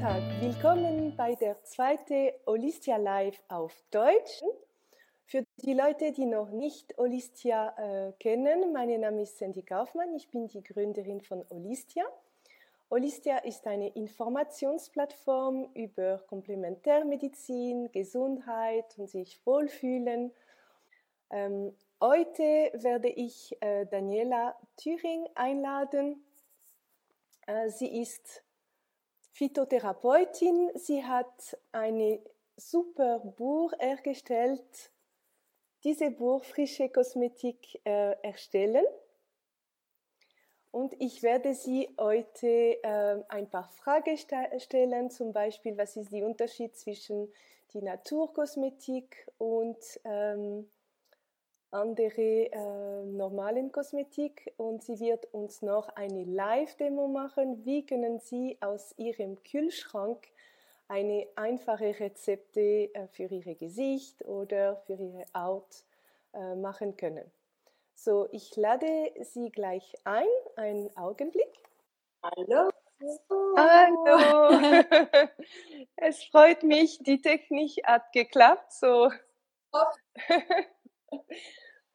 Tag, willkommen bei der zweiten Holistia Live auf Deutsch. Für die Leute, die noch nicht Holistia äh, kennen, mein Name ist Sandy Kaufmann, ich bin die Gründerin von Holistia. Holistia ist eine Informationsplattform über Komplementärmedizin, Gesundheit und sich wohlfühlen. Ähm, heute werde ich äh, Daniela Thüring einladen. Äh, sie ist Phytotherapeutin. Sie hat eine super Buch erstellt, diese Buch Frische Kosmetik äh, erstellen. Und ich werde Sie heute äh, ein paar Fragen stellen, zum Beispiel, was ist der Unterschied zwischen die Naturkosmetik und ähm, andere äh, normalen Kosmetik und sie wird uns noch eine Live-Demo machen. Wie können Sie aus Ihrem Kühlschrank eine einfache Rezepte äh, für Ihr Gesicht oder für Ihre Haut äh, machen können? So, ich lade Sie gleich ein. Einen Augenblick. Hallo. Hallo. es freut mich, die Technik hat geklappt. So.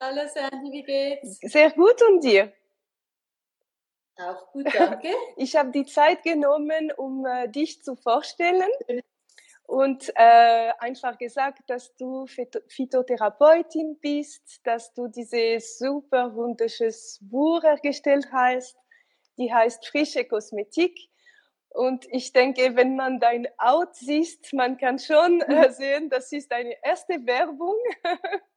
Hallo Sandy, wie geht's? Sehr gut und dir? Auch gut, danke. Ich habe die Zeit genommen, um äh, dich zu vorstellen und äh, einfach gesagt, dass du Phytotherapeutin bist, dass du dieses super wunderschönes Buch erstellt hast, die heißt Frische Kosmetik. Und ich denke, wenn man dein Out sieht, man kann schon äh, sehen, das ist eine erste Werbung.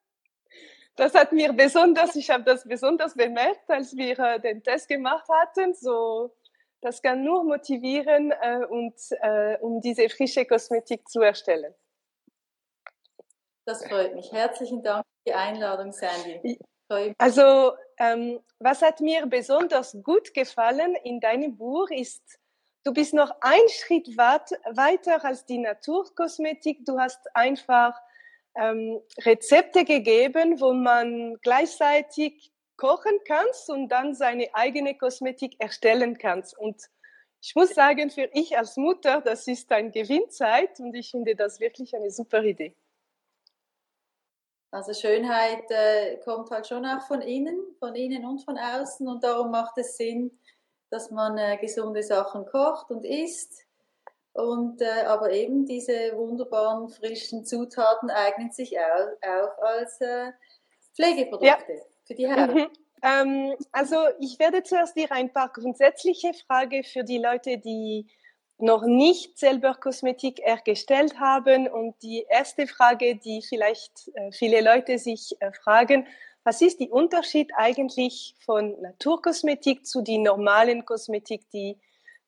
Das hat mir besonders, ich habe das besonders bemerkt, als wir äh, den Test gemacht hatten. So, das kann nur motivieren äh, und äh, um diese frische Kosmetik zu erstellen. Das freut mich. Herzlichen Dank für die Einladung, Sandy. Also, ähm, was hat mir besonders gut gefallen in deinem Buch ist, du bist noch ein Schritt weiter als die Naturkosmetik. Du hast einfach ähm, Rezepte gegeben, wo man gleichzeitig kochen kann und dann seine eigene Kosmetik erstellen kann. Und ich muss sagen, für ich als Mutter, das ist ein Gewinnzeit und ich finde das wirklich eine super Idee. Also Schönheit äh, kommt halt schon auch von innen, von innen und von außen und darum macht es Sinn, dass man äh, gesunde Sachen kocht und isst und, äh, aber eben diese wunderbaren frischen Zutaten eignen sich auch, auch als äh, Pflegeprodukte ja. für die Haut. Mhm. Ähm, also ich werde zuerst dir ein paar grundsätzliche Fragen für die Leute, die noch nicht selber Kosmetik hergestellt haben. Und die erste Frage, die vielleicht äh, viele Leute sich äh, fragen, was ist der Unterschied eigentlich von Naturkosmetik zu die normalen Kosmetik, die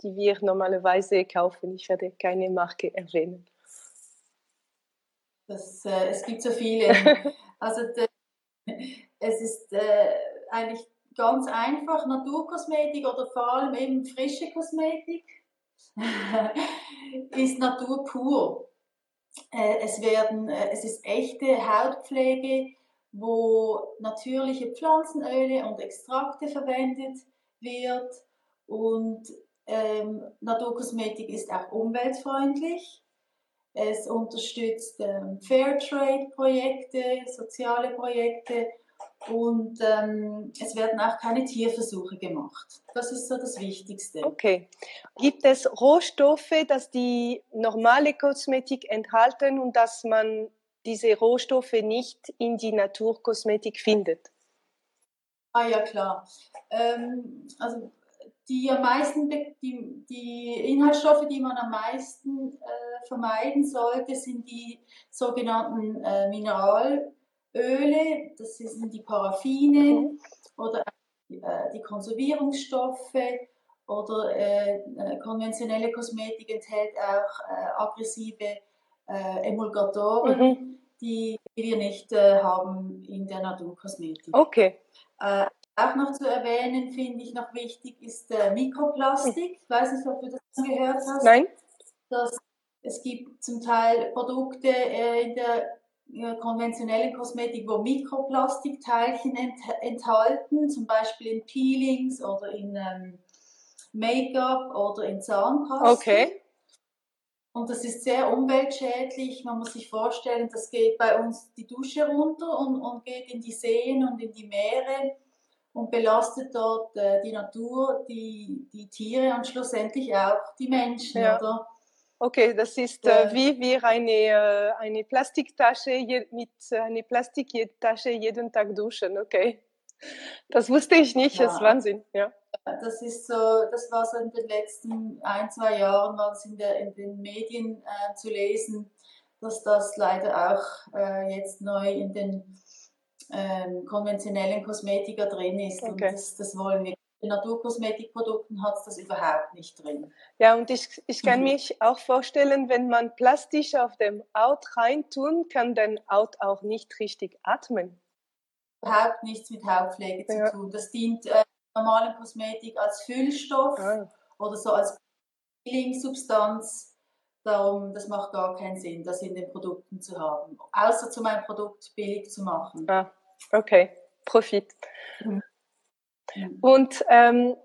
die wir normalerweise kaufen. Ich werde keine Marke erwähnen. Das, äh, es gibt so viele. also es ist äh, eigentlich ganz einfach, Naturkosmetik oder vor allem eben frische Kosmetik ist Natur pur. Äh, es, werden, äh, es ist echte Hautpflege, wo natürliche Pflanzenöle und Extrakte verwendet wird und ähm, Naturkosmetik ist auch umweltfreundlich. Es unterstützt ähm, Fairtrade-Projekte, soziale Projekte und ähm, es werden auch keine Tierversuche gemacht. Das ist so das Wichtigste. Okay. Gibt es Rohstoffe, dass die normale Kosmetik enthalten und dass man diese Rohstoffe nicht in die Naturkosmetik findet? Ah ja, klar. Ähm, also die am meisten, die, die Inhaltsstoffe, die man am meisten äh, vermeiden sollte, sind die sogenannten äh, Mineralöle, das sind die Paraffine mhm. oder äh, die Konservierungsstoffe oder äh, äh, konventionelle Kosmetik enthält auch äh, aggressive Emulgatoren, mhm. die wir nicht haben in der Naturkosmetik. Okay. Auch noch zu erwähnen, finde ich noch wichtig, ist äh, Mikroplastik. Ich weiß nicht, ob du das gehört hast. Nein. Dass es gibt zum Teil Produkte äh, in der äh, konventionellen Kosmetik, wo Mikroplastikteilchen ent enthalten, zum Beispiel in Peelings oder in ähm, Make-up oder in Zahnpasta. Okay. Und das ist sehr umweltschädlich. Man muss sich vorstellen, das geht bei uns die Dusche runter und, und geht in die Seen und in die Meere und belastet dort äh, die Natur, die, die Tiere und schlussendlich auch die Menschen, ja. oder? Okay, das ist äh, wie wir eine, äh, eine Plastiktasche je, mit äh, einer Plastiktasche jeden Tag duschen, okay. Das wusste ich nicht, ja. das ist Wahnsinn, ja. Das ist so, das war so in den letzten ein, zwei Jahren, war es in, der, in den Medien äh, zu lesen, dass das leider auch äh, jetzt neu in den ähm, konventionellen Kosmetika drin ist. Okay. Und das, das wollen wir in Naturkosmetikprodukten hat es das überhaupt nicht drin. Ja, und ich, ich kann mhm. mich auch vorstellen, wenn man plastisch auf dem Haut reintun, kann dein Haut auch nicht richtig atmen. Überhaupt nichts mit Hautpflege ja. zu tun. Das dient äh, normalen Kosmetik als Füllstoff ah. oder so als Peeling-Substanz. Darum, das macht gar keinen Sinn, das in den Produkten zu haben. Außer zu meinem Produkt billig zu machen. Ah, okay, Profit. Mhm. Und ähm,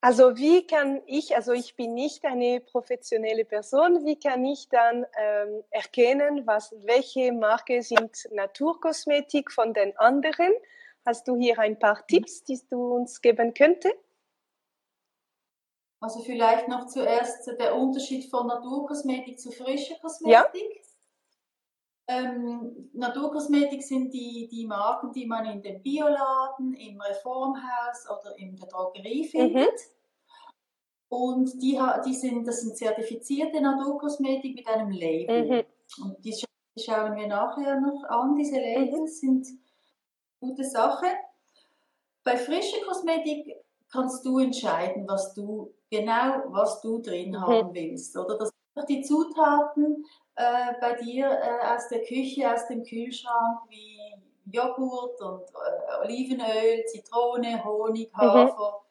also wie kann ich, also ich bin nicht eine professionelle Person, wie kann ich dann ähm, erkennen, was, welche Marke sind Naturkosmetik von den anderen? Hast du hier ein paar Tipps, die du uns geben könntest? Also vielleicht noch zuerst der Unterschied von Naturkosmetik zu frischer Kosmetik. Ja. Ähm, Naturkosmetik sind die, die Marken, die man in den Bioladen, im Reformhaus oder in der Drogerie findet. Mhm. Und die, die sind, das sind zertifizierte Naturkosmetik mit einem Label. Mhm. Und die schauen wir nachher noch an. Diese Labels mhm. sind gute Sache. Bei frischer Kosmetik kannst du entscheiden, was du genau, was du drin mhm. haben willst. Oder das die Zutaten äh, bei dir äh, aus der Küche, aus dem Kühlschrank, wie Joghurt und äh, Olivenöl, Zitrone, Honig, mhm. Hafer. Mhm.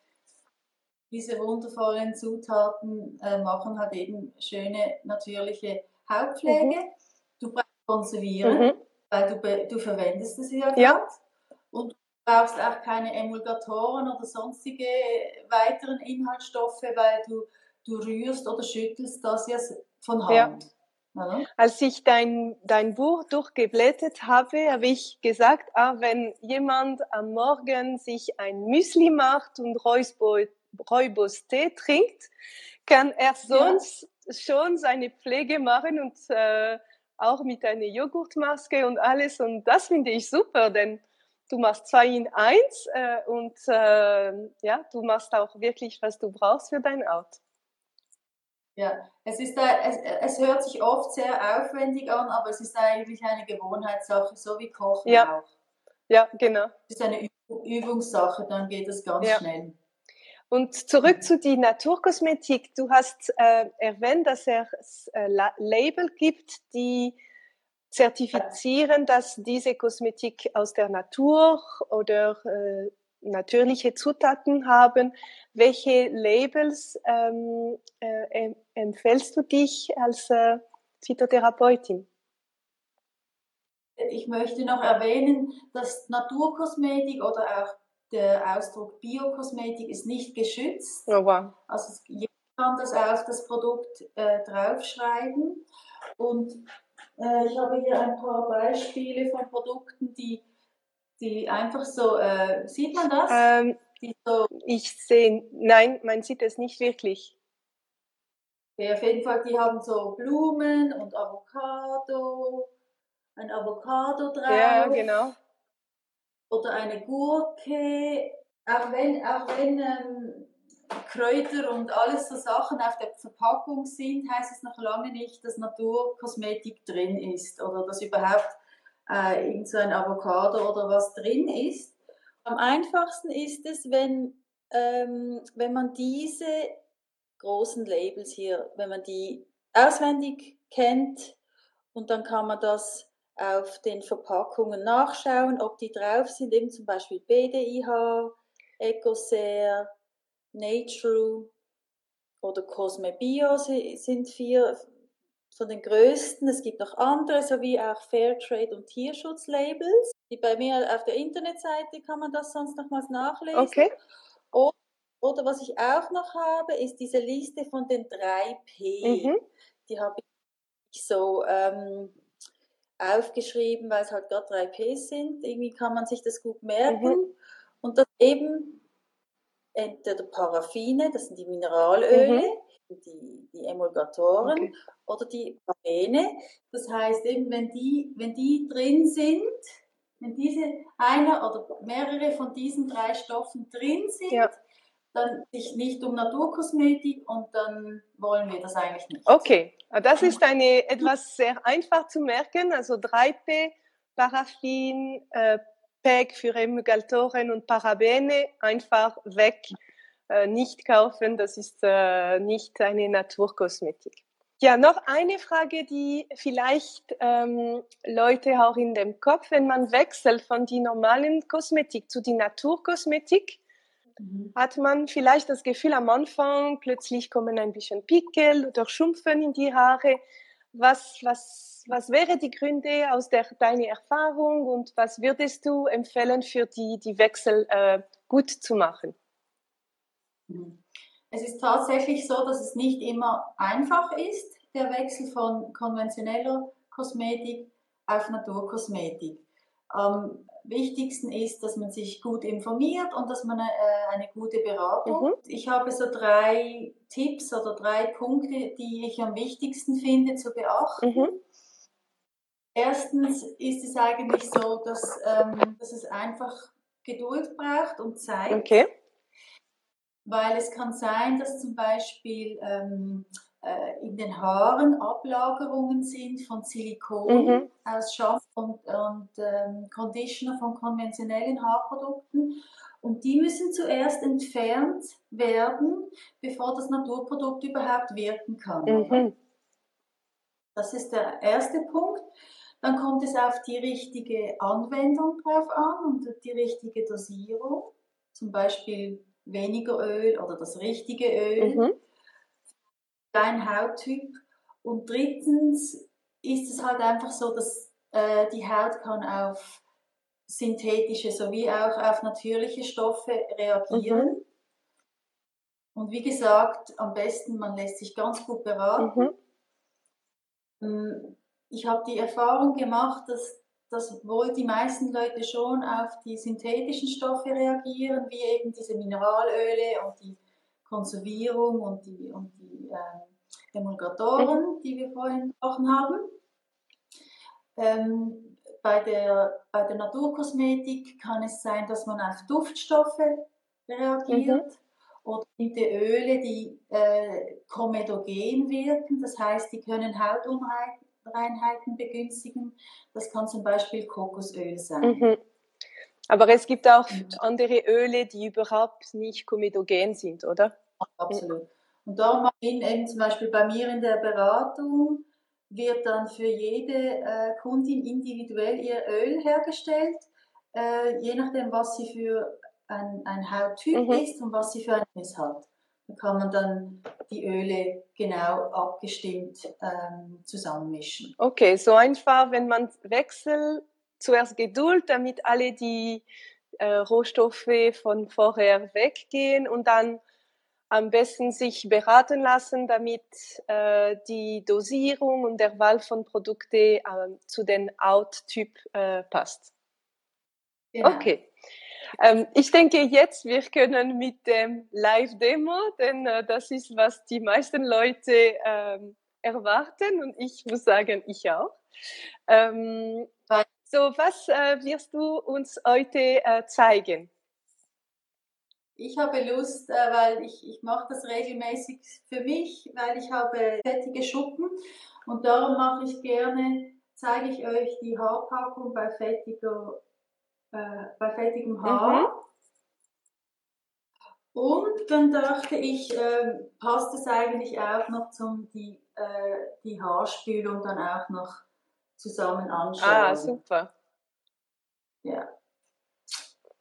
Diese wundervollen Zutaten äh, machen halt eben schöne natürliche Hautpflege. Mhm. Du brauchst konservieren, mhm. weil du, du verwendest es ja, ja. Und du brauchst auch keine Emulgatoren oder sonstige weiteren Inhaltsstoffe, weil du, du rührst oder schüttelst das ja von Hand. Ja. Mhm. Als ich dein, dein Buch durchgeblättert habe, habe ich gesagt, ah, wenn jemand am Morgen sich ein Müsli macht und Räubos Tee trinkt, kann er sonst ja. schon seine Pflege machen und äh, auch mit einer Joghurtmaske und alles. Und das finde ich super, denn du machst zwei in eins äh, und äh, ja, du machst auch wirklich, was du brauchst für dein Auto. Ja, es, ist, es, es hört sich oft sehr aufwendig an, aber es ist eigentlich eine Gewohnheitssache, so wie Kochen ja. auch. Ja, genau. Es ist eine Übungssache, dann geht es ganz ja. schnell. Und zurück zu die Naturkosmetik. Du hast äh, erwähnt, dass es äh, Label gibt, die zertifizieren, dass diese Kosmetik aus der Natur oder äh, natürliche Zutaten haben. Welche Labels ähm, äh, empfällst du dich als äh, Phytotherapeutin? Ich möchte noch erwähnen, dass Naturkosmetik oder auch der Ausdruck Biokosmetik ist nicht geschützt. Oh, wow. Also jeder kann das auf das Produkt äh, draufschreiben. Und äh, ich habe hier ein paar Beispiele von Produkten, die die einfach so, äh, sieht man das? Ähm, so, ich sehe, nein, man sieht es nicht wirklich. Okay, auf jeden Fall, die haben so Blumen und Avocado, ein Avocado drauf. Ja, genau. Oder eine Gurke. Auch wenn, auch wenn ähm, Kräuter und alles so Sachen auf der Verpackung sind, heißt es noch lange nicht, dass Naturkosmetik drin ist oder dass überhaupt äh, irgend so ein Avocado oder was drin ist. Am einfachsten ist es, wenn, ähm, wenn man diese großen Labels hier, wenn man die auswendig kennt und dann kann man das auf den Verpackungen nachschauen, ob die drauf sind, eben zum Beispiel BDIH, Ecoser, Nature oder Cosme Bio sind vier, von den größten. Es gibt noch andere, sowie auch Fairtrade und Tierschutzlabels. Die bei mir auf der Internetseite kann man das sonst nochmals nachlesen. Okay. Oder, oder was ich auch noch habe, ist diese Liste von den drei P. Mhm. Die habe ich so ähm, aufgeschrieben, weil es halt gerade drei Ps sind. Irgendwie kann man sich das gut merken. Mhm. Und das eben entweder Paraffine, das sind die Mineralöle, mhm. Die, die Emulgatoren okay. oder die Parabene. Das heißt eben, wenn die, wenn die drin sind, wenn diese einer oder mehrere von diesen drei Stoffen drin sind, ja. dann sich nicht um Naturkosmetik und dann wollen wir das eigentlich nicht. Okay, das ist eine etwas sehr einfach zu merken, also 3P, Paraffin, äh, PEG für Emulgatoren und Parabene einfach weg, nicht kaufen, das ist äh, nicht eine Naturkosmetik. Ja, noch eine Frage, die vielleicht ähm, Leute auch in dem Kopf, wenn man wechselt von die normalen Kosmetik zu die Naturkosmetik, mhm. hat man vielleicht das Gefühl am Anfang, plötzlich kommen ein bisschen Pickel oder Schumpfen in die Haare. Was, was, was wäre die Gründe aus der, deiner Erfahrung und was würdest du empfehlen für die, die Wechsel äh, gut zu machen? Es ist tatsächlich so, dass es nicht immer einfach ist, der Wechsel von konventioneller Kosmetik auf Naturkosmetik. Am wichtigsten ist, dass man sich gut informiert und dass man eine, äh, eine gute Beratung. Mhm. Ich habe so drei Tipps oder drei Punkte, die ich am wichtigsten finde zu beachten. Mhm. Erstens ist es eigentlich so, dass, ähm, dass es einfach Geduld braucht und Zeit. Okay weil es kann sein, dass zum Beispiel ähm, äh, in den Haaren Ablagerungen sind von Silikon mhm. aus Shampoo und, und ähm, Conditioner von konventionellen Haarprodukten. Und die müssen zuerst entfernt werden, bevor das Naturprodukt überhaupt wirken kann. Mhm. Das ist der erste Punkt. Dann kommt es auf die richtige Anwendung drauf an und die richtige Dosierung. Zum Beispiel weniger Öl oder das richtige Öl, mhm. dein Hauttyp. Und drittens ist es halt einfach so, dass äh, die Haut kann auf synthetische sowie auch auf natürliche Stoffe reagieren. Mhm. Und wie gesagt, am besten, man lässt sich ganz gut beraten. Mhm. Mm, ich habe die Erfahrung gemacht, dass dass wohl die meisten Leute schon auf die synthetischen Stoffe reagieren, wie eben diese Mineralöle und die Konservierung und die, und die äh, Emulgatoren, die wir vorhin gesprochen haben. Ähm, bei, der, bei der Naturkosmetik kann es sein, dass man auf Duftstoffe reagiert. Mhm oder bestimmte Öle, die äh, komedogen wirken, das heißt, die können Hautunreinheiten Reinheiten begünstigen. Das kann zum Beispiel Kokosöl sein. Mhm. Aber es gibt auch andere Öle, die überhaupt nicht komedogen sind, oder? Absolut. Und darum eben zum Beispiel bei mir in der Beratung wird dann für jede äh, Kundin individuell ihr Öl hergestellt, äh, je nachdem, was sie für ein, ein Hauttyp mhm. ist und was sie für ein Mess hat. Da kann man dann die Öle genau abgestimmt ähm, zusammenmischen. Okay, so einfach, wenn man wechselt, zuerst Geduld, damit alle die äh, Rohstoffe von vorher weggehen und dann am besten sich beraten lassen, damit äh, die Dosierung und der Wahl von Produkten äh, zu den Out-Typ äh, passt. Genau. Okay. Ähm, ich denke jetzt, wir können mit dem Live-Demo, denn äh, das ist, was die meisten Leute ähm, erwarten und ich muss sagen, ich auch. Ähm, so, was äh, wirst du uns heute äh, zeigen? Ich habe Lust, äh, weil ich, ich mache das regelmäßig für mich, weil ich habe fettige Schuppen und darum mache ich gerne, zeige ich euch die Haarpackung bei fettiger äh, bei fettigem Haar. Mhm. Und dann dachte ich, äh, passt es eigentlich auch noch zum die, äh, die Haarspülung dann auch noch zusammen anschauen. Ah, super. Ja.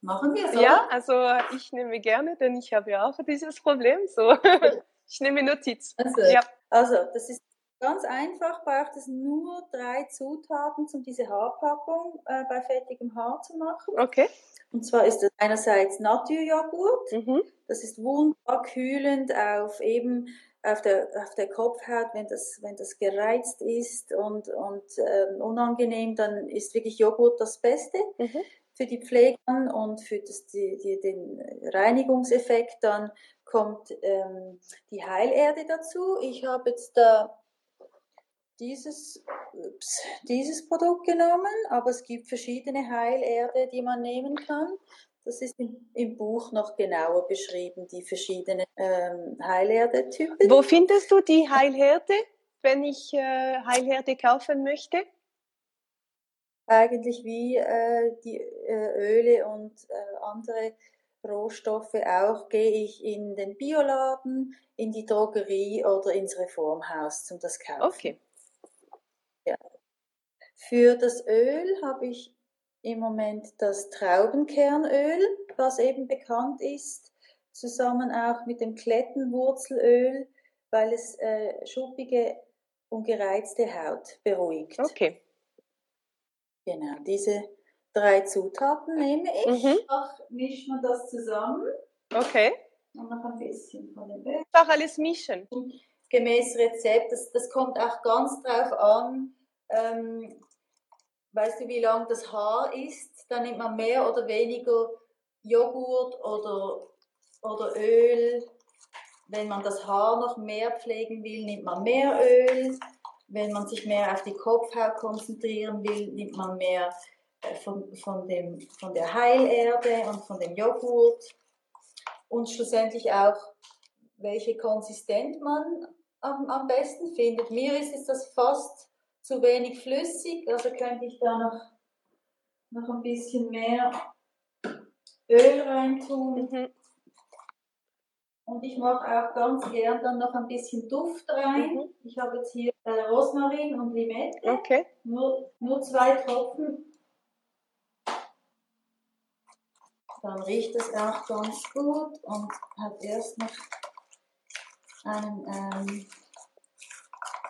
Machen wir so. Ja, also ich nehme gerne, denn ich habe ja auch dieses Problem. So, ich nehme Notiz. Also, ja. also das ist Ganz einfach braucht es nur drei Zutaten, um diese Haarpackung äh, bei fettigem Haar zu machen. Okay. Und zwar ist das einerseits Naturjoghurt. Mhm. Das ist wunderbar kühlend auf eben auf der, auf der Kopfhaut, wenn das, wenn das gereizt ist und, und ähm, unangenehm, dann ist wirklich Joghurt das Beste mhm. für die Pflege und für das, die, die, den Reinigungseffekt. Dann kommt ähm, die Heilerde dazu. Ich habe jetzt da dieses, ups, dieses Produkt genommen, aber es gibt verschiedene Heilerde, die man nehmen kann. Das ist im, im Buch noch genauer beschrieben, die verschiedenen ähm, Heilerde-Typen. Wo findest du die Heilherde, wenn ich äh, Heilherde kaufen möchte? Eigentlich wie äh, die äh, Öle und äh, andere Rohstoffe auch, gehe ich in den Bioladen, in die Drogerie oder ins Reformhaus zum das kaufen. Okay. Für das Öl habe ich im Moment das Traubenkernöl, was eben bekannt ist, zusammen auch mit dem Klettenwurzelöl, weil es äh, schuppige und gereizte Haut beruhigt. Okay. Genau, diese drei Zutaten nehme ich. Mhm. Ach, mischt man das zusammen. Okay. Und noch ein bisschen von dem Öl. Einfach alles mischen. Gemäß Rezept, das, das kommt auch ganz drauf an, ähm, weißt du, wie lang das Haar ist, dann nimmt man mehr oder weniger Joghurt oder, oder Öl. Wenn man das Haar noch mehr pflegen will, nimmt man mehr Öl. Wenn man sich mehr auf die Kopfhaut konzentrieren will, nimmt man mehr äh, von, von, dem, von der Heilerde und von dem Joghurt. Und schlussendlich auch, welche Konsistenz man am, am besten findet. Mir ist es das fast zu wenig flüssig, also könnte ich da noch, noch ein bisschen mehr Öl reintun. Mhm. Und ich mache auch ganz gern dann noch ein bisschen Duft rein. Mhm. Ich habe jetzt hier äh, Rosmarin und Limette. Okay. Nur, nur zwei Tropfen. Dann riecht es auch ganz gut und hat erst noch einen ähm,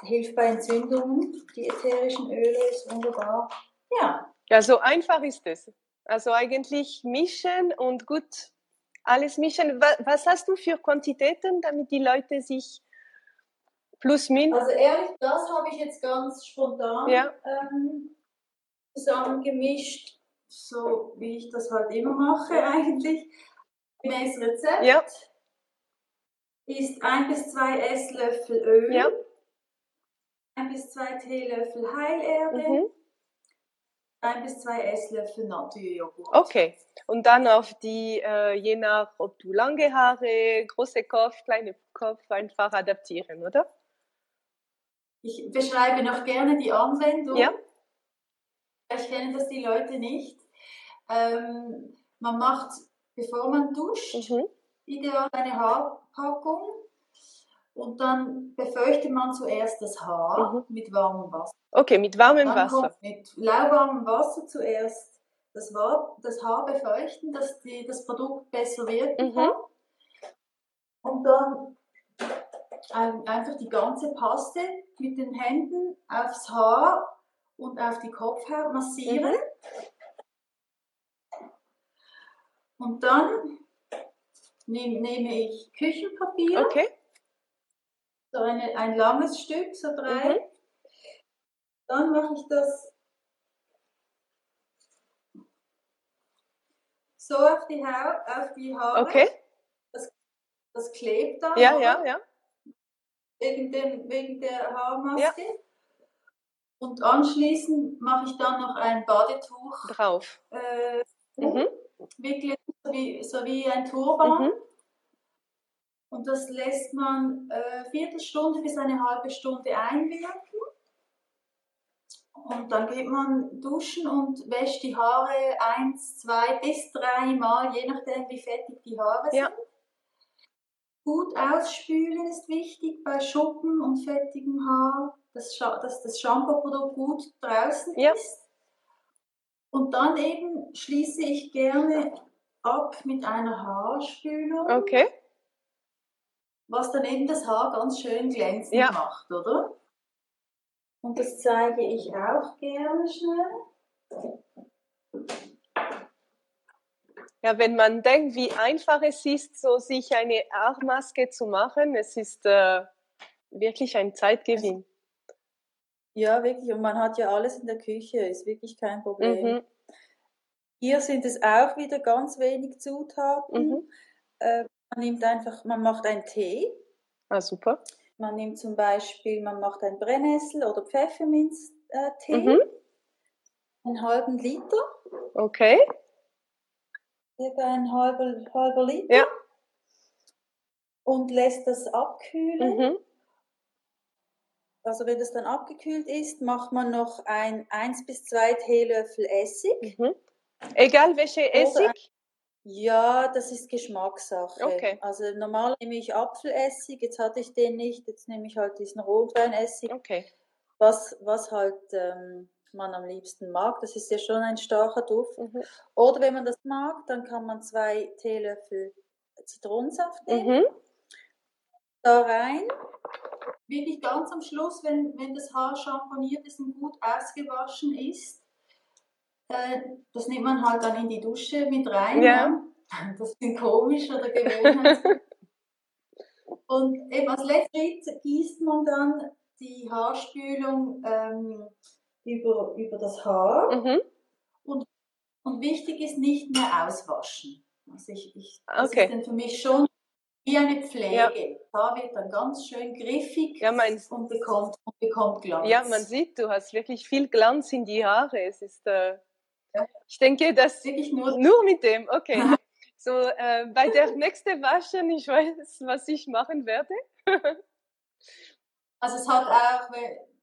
hilft bei Entzündungen. Die ätherischen Öle ist wunderbar. Ja. Ja, so einfach ist es. Also eigentlich mischen und gut alles mischen. Was hast du für Quantitäten, damit die Leute sich plus minus. Also ehrlich, das habe ich jetzt ganz spontan ja. ähm, zusammengemischt, so wie ich das halt immer mache eigentlich. Gemäß Rezept ja. ist ein bis zwei Esslöffel Öl. Ja ein bis zwei Teelöffel Heilerde, mhm. ein bis zwei Esslöffel Naturjoghurt. Okay, und dann auf die, äh, je nach, ob du lange Haare, große Kopf, kleine Kopf, einfach adaptieren, oder? Ich beschreibe noch gerne die Anwendung. Ja. Ich kenne das die Leute nicht. Ähm, man macht, bevor man duscht, mhm. ideal eine Haarpackung und dann befeuchtet man zuerst das Haar mhm. mit warmem Wasser. Okay, mit warmem dann Wasser. mit lauwarmem Wasser zuerst das Haar, das Haar befeuchten, dass die, das Produkt besser wirken mhm. kann. Und dann ein, einfach die ganze Paste mit den Händen aufs Haar und auf die Kopfhaut massieren. Mhm. Und dann nehme, nehme ich Küchenpapier. Okay so eine, ein langes Stück, so drei. Mhm. Dann mache ich das so auf die Haut, auf die Haare. Okay. Das, das klebt dann. Ja, ja, ja. Wegen, dem, wegen der Haarmaske. Ja. Und anschließend mache ich dann noch ein Badetuch drauf. Äh, mhm. Wirklich so wie, so wie ein Turban. Mhm. Und das lässt man äh, Viertelstunde bis eine halbe Stunde einwirken. Und dann geht man duschen und wäscht die Haare eins, zwei bis drei Mal, je nachdem wie fettig die Haare sind. Ja. Gut ausspülen ist wichtig bei Schuppen und fettigem Haar, dass, dass das Shampoo-Produkt gut draußen ja. ist. Und dann eben schließe ich gerne ab mit einer Haarspülung. Okay was dann eben das Haar ganz schön glänzend ja. macht, oder? Und das zeige ich auch gerne schnell. Ja, wenn man denkt, wie einfach es ist, so sich eine Haarmaske zu machen, es ist äh, wirklich ein Zeitgewinn. Ja, wirklich. Und man hat ja alles in der Küche, ist wirklich kein Problem. Mhm. Hier sind es auch wieder ganz wenig Zutaten. Mhm. Äh, man nimmt einfach, man macht einen Tee. Ah, super. Man nimmt zum Beispiel, man macht einen Brennnessel- oder Pfefferminztee. Mhm. Einen halben Liter. Okay. Circa ein halber, halber Liter. Ja. Und lässt das abkühlen. Mhm. Also wenn das dann abgekühlt ist, macht man noch ein 1 bis 2 Teelöffel Essig. Mhm. Egal welche Essig? Ja, das ist Geschmackssache. Okay. Also normal nehme ich Apfelessig, jetzt hatte ich den nicht, jetzt nehme ich halt diesen Rotweinessig. Okay. Was, was halt ähm, man am liebsten mag, das ist ja schon ein starker Duft. Mhm. Oder wenn man das mag, dann kann man zwei Teelöffel Zitronensaft nehmen. Mhm. Da rein wirklich ganz am Schluss, wenn, wenn das Haar schamponiert ist und gut ausgewaschen ist, das nimmt man halt dann in die Dusche mit rein. Ja. ja. Das ist komisch oder gewöhnlich. und eben als letzten Schritt gießt man dann die Haarspülung ähm, über, über das Haar. Mhm. Und, und wichtig ist nicht mehr auswaschen. Also ich, ich, das okay. ist dann für mich schon wie eine Pflege. Ja. Da wird dann ganz schön griffig ja, mein, und, bekommt, und bekommt Glanz. Ja, man sieht, du hast wirklich viel Glanz in die Haare. Es ist, äh. Ich denke, das wirklich nur, nur mit dem. Okay. so äh, bei der nächsten Waschen, ich weiß, was ich machen werde. also es hat auch,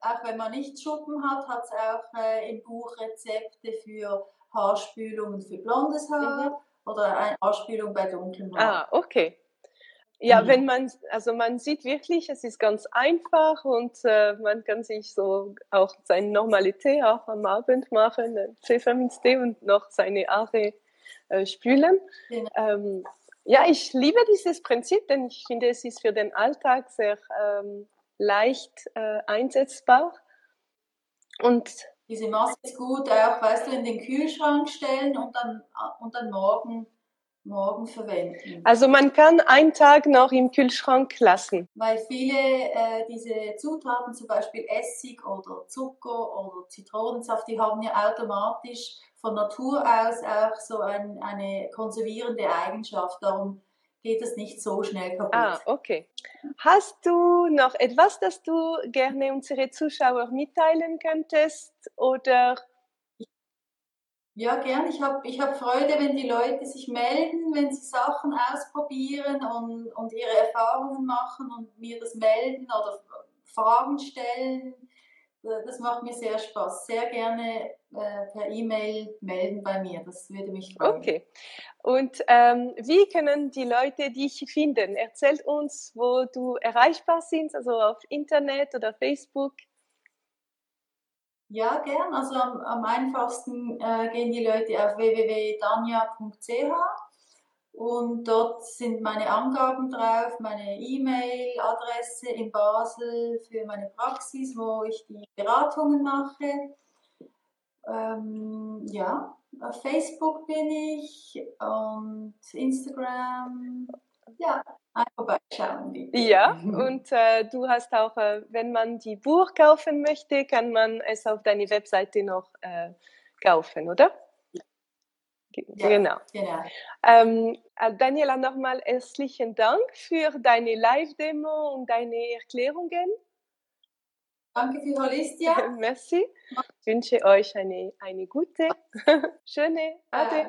auch wenn man nicht Schuppen hat, hat es auch äh, im Buch Rezepte für Haarspülungen für blondes Haar. Mhm. Oder eine Haarspülung bei dunklem Haar. Ah, okay. Ja, mhm. wenn man, also man sieht wirklich, es ist ganz einfach und äh, man kann sich so auch seine Normalität auch am Abend machen, Pfefferminztee und noch seine Haare äh, spülen. Ja. Ähm, ja, ich liebe dieses Prinzip, denn ich finde, es ist für den Alltag sehr ähm, leicht äh, einsetzbar. Und diese Maske ist gut, auch, weißt du, in den Kühlschrank stellen und dann, und dann morgen morgen verwenden. Also man kann einen Tag noch im Kühlschrank lassen. Weil viele äh, diese Zutaten, zum Beispiel Essig oder Zucker oder Zitronensaft, die haben ja automatisch von Natur aus auch so ein, eine konservierende Eigenschaft. Darum geht es nicht so schnell kaputt. Ah, okay. Hast du noch etwas, das du gerne unsere Zuschauer mitteilen könntest oder ja, gern. Ich habe ich hab Freude, wenn die Leute sich melden, wenn sie Sachen ausprobieren und, und ihre Erfahrungen machen und mir das melden oder Fragen stellen. Das macht mir sehr Spaß. Sehr gerne äh, per E-Mail melden bei mir. Das würde mich freuen. Okay. Und ähm, wie können die Leute dich finden? Erzähl uns, wo du erreichbar sind, also auf Internet oder Facebook. Ja, gern. Also am, am einfachsten äh, gehen die Leute auf www.dania.ch und dort sind meine Angaben drauf, meine E-Mail-Adresse in Basel für meine Praxis, wo ich die Beratungen mache. Ähm, ja, auf Facebook bin ich und Instagram. Ja, vorbeischauen. Ja, und äh, du hast auch, äh, wenn man die Buch kaufen möchte, kann man es auf deine Webseite noch äh, kaufen, oder? Ja, genau. genau. Ähm, äh, Daniela, nochmal herzlichen Dank für deine Live-Demo und deine Erklärungen. Danke für Holistia. Merci. Ich wünsche euch eine, eine gute, schöne Ade.